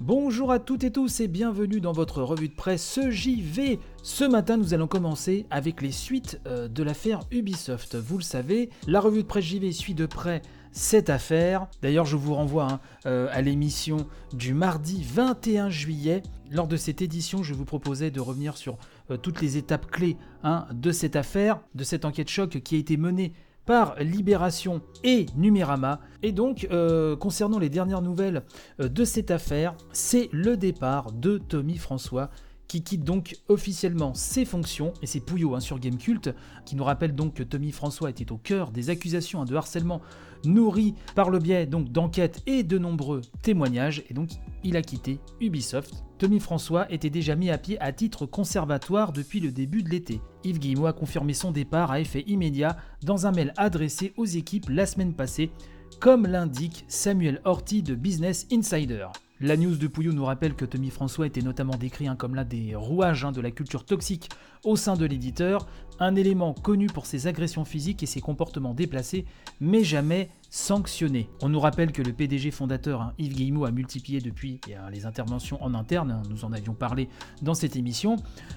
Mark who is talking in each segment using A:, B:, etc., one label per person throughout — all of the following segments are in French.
A: Bonjour à toutes et tous et bienvenue dans votre revue de presse JV. Ce matin, nous allons commencer avec les suites euh, de l'affaire Ubisoft. Vous le savez, la revue de presse JV suit de près cette affaire. D'ailleurs, je vous renvoie hein, euh, à l'émission du mardi 21 juillet. Lors de cette édition, je vous proposais de revenir sur euh, toutes les étapes clés hein, de cette affaire, de cette enquête choc qui a été menée par Libération et Numérama. Et donc, euh, concernant les dernières nouvelles euh, de cette affaire, c'est le départ de Tommy François qui quitte donc officiellement ses fonctions, et c'est Pouillot hein, sur Gamecult, qui nous rappelle donc que Tommy François était au cœur des accusations hein, de harcèlement nourries par le biais donc d'enquêtes et de nombreux témoignages, et donc il a quitté Ubisoft. Tommy François était déjà mis à pied à titre conservatoire depuis le début de l'été. Yves Guillemot a confirmé son départ à effet immédiat dans un mail adressé aux équipes la semaine passée, comme l'indique Samuel Horty de Business Insider. La news de Pouillot nous rappelle que Tommy François était notamment décrit hein, comme l'un des rouages hein, de la culture toxique au sein de l'éditeur, un élément connu pour ses agressions physiques et ses comportements déplacés, mais jamais sanctionné. On nous rappelle que le PDG fondateur hein, Yves Guillemot a multiplié depuis les interventions en interne, nous en avions parlé dans cette émission,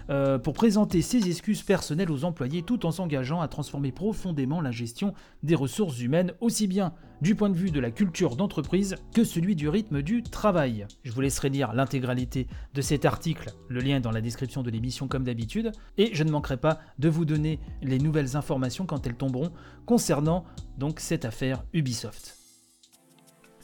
A: euh, pour présenter ses excuses personnelles aux employés tout en s'engageant à transformer profondément la gestion des ressources humaines, aussi bien du point de vue de la culture d'entreprise que celui du rythme du travail. Je vous laisserai lire l'intégralité de cet article, le lien est dans la description de l'émission comme d'habitude, et je ne manquerai pas de vous donner les nouvelles informations quand elles tomberont concernant donc cette affaire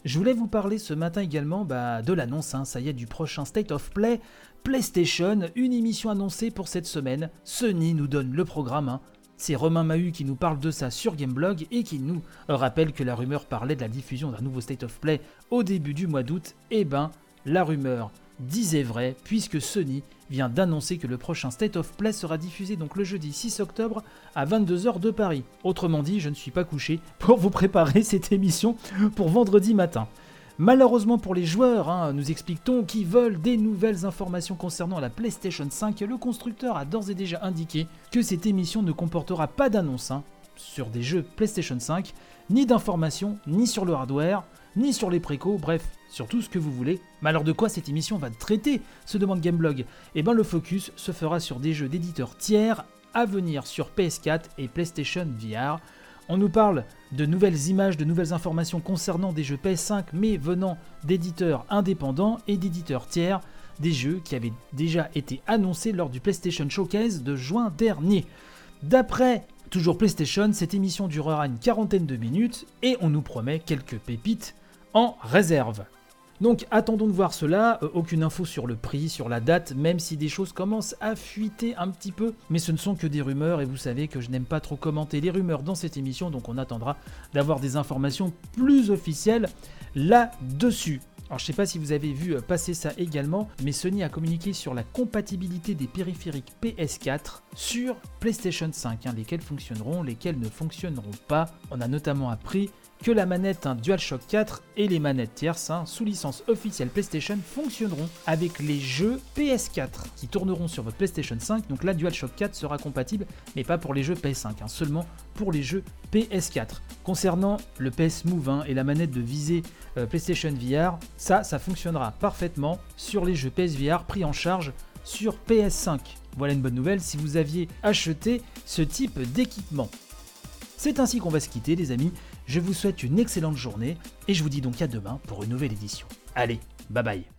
A: Je voulais vous parler ce matin également bah, de l'annonce, hein, ça y est, du prochain State of Play PlayStation, une émission annoncée pour cette semaine. Sony nous donne le programme, hein. C'est Romain Mahut qui nous parle de ça sur Gameblog et qui nous rappelle que la rumeur parlait de la diffusion d'un nouveau State of Play au début du mois d'août. Eh ben, la rumeur disait vrai puisque Sony vient d'annoncer que le prochain State of Play sera diffusé donc le jeudi 6 octobre à 22h de Paris. Autrement dit, je ne suis pas couché pour vous préparer cette émission pour vendredi matin. Malheureusement pour les joueurs, hein, nous expliquons, qui veulent des nouvelles informations concernant la PlayStation 5, le constructeur a d'ores et déjà indiqué que cette émission ne comportera pas d'annonce hein, sur des jeux PlayStation 5, ni d'informations, ni sur le hardware, ni sur les précaux, bref, sur tout ce que vous voulez. Mais alors de quoi cette émission va traiter se demande Gameblog? Eh bien le focus se fera sur des jeux d'éditeurs tiers à venir sur PS4 et PlayStation VR. On nous parle de nouvelles images, de nouvelles informations concernant des jeux PS5 mais venant d'éditeurs indépendants et d'éditeurs tiers, des jeux qui avaient déjà été annoncés lors du PlayStation Showcase de juin dernier. D'après toujours PlayStation, cette émission durera une quarantaine de minutes et on nous promet quelques pépites en réserve. Donc attendons de voir cela, euh, aucune info sur le prix, sur la date, même si des choses commencent à fuiter un petit peu, mais ce ne sont que des rumeurs et vous savez que je n'aime pas trop commenter les rumeurs dans cette émission, donc on attendra d'avoir des informations plus officielles là-dessus. Alors je sais pas si vous avez vu euh, passer ça également, mais Sony a communiqué sur la compatibilité des périphériques PS4 sur PlayStation 5, hein, lesquels fonctionneront, lesquels ne fonctionneront pas. On a notamment appris que la manette DualShock 4 et les manettes tierces hein, sous licence officielle PlayStation fonctionneront avec les jeux PS4 qui tourneront sur votre PlayStation 5. Donc la DualShock 4 sera compatible, mais pas pour les jeux PS5, hein, seulement pour les jeux PS4. Concernant le PS Move hein, et la manette de visée euh, PlayStation VR, ça, ça fonctionnera parfaitement sur les jeux PSVR pris en charge sur PS5. Voilà une bonne nouvelle si vous aviez acheté ce type d'équipement. C'est ainsi qu'on va se quitter les amis. Je vous souhaite une excellente journée et je vous dis donc à demain pour une nouvelle édition. Allez, bye bye